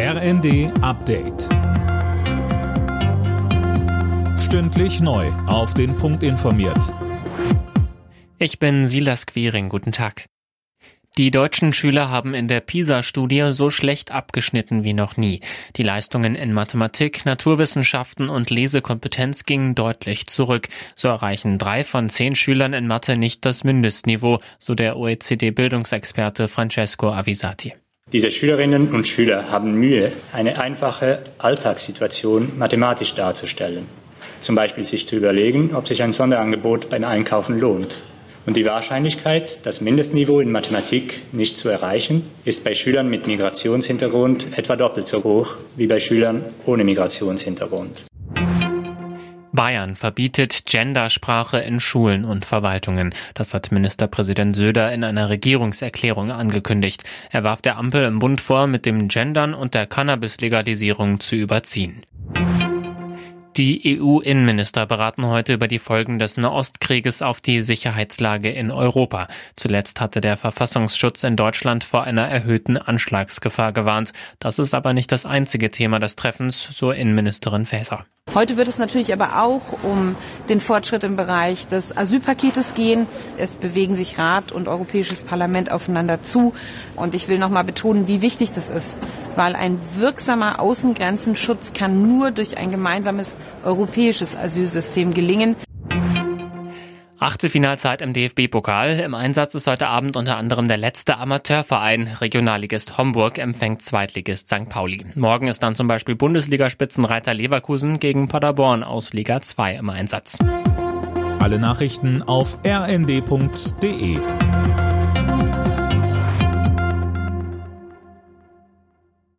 RND Update. Stündlich neu. Auf den Punkt informiert. Ich bin Silas Quiring. Guten Tag. Die deutschen Schüler haben in der PISA-Studie so schlecht abgeschnitten wie noch nie. Die Leistungen in Mathematik, Naturwissenschaften und Lesekompetenz gingen deutlich zurück. So erreichen drei von zehn Schülern in Mathe nicht das Mindestniveau, so der OECD-Bildungsexperte Francesco Avisati. Diese Schülerinnen und Schüler haben Mühe, eine einfache Alltagssituation mathematisch darzustellen. Zum Beispiel sich zu überlegen, ob sich ein Sonderangebot beim Einkaufen lohnt. Und die Wahrscheinlichkeit, das Mindestniveau in Mathematik nicht zu erreichen, ist bei Schülern mit Migrationshintergrund etwa doppelt so hoch wie bei Schülern ohne Migrationshintergrund. Bayern verbietet Gendersprache in Schulen und Verwaltungen. Das hat Ministerpräsident Söder in einer Regierungserklärung angekündigt. Er warf der Ampel im Bund vor, mit dem Gendern und der Cannabis-Legalisierung zu überziehen. Die EU-Innenminister beraten heute über die Folgen des Nahostkrieges auf die Sicherheitslage in Europa. Zuletzt hatte der Verfassungsschutz in Deutschland vor einer erhöhten Anschlagsgefahr gewarnt. Das ist aber nicht das einzige Thema des Treffens, so Innenministerin Faeser. Heute wird es natürlich aber auch um den Fortschritt im Bereich des Asylpaketes gehen. Es bewegen sich Rat und Europäisches Parlament aufeinander zu. Und ich will noch mal betonen, wie wichtig das ist, weil ein wirksamer Außengrenzenschutz kann nur durch ein gemeinsames europäisches Asylsystem gelingen. Achtelfinalzeit im DFB-Pokal. Im Einsatz ist heute Abend unter anderem der letzte Amateurverein. Regionalligist Homburg empfängt Zweitligist St. Pauli. Morgen ist dann zum Beispiel Bundesligaspitzenreiter Leverkusen gegen Paderborn aus Liga 2 im Einsatz. Alle Nachrichten auf rnd.de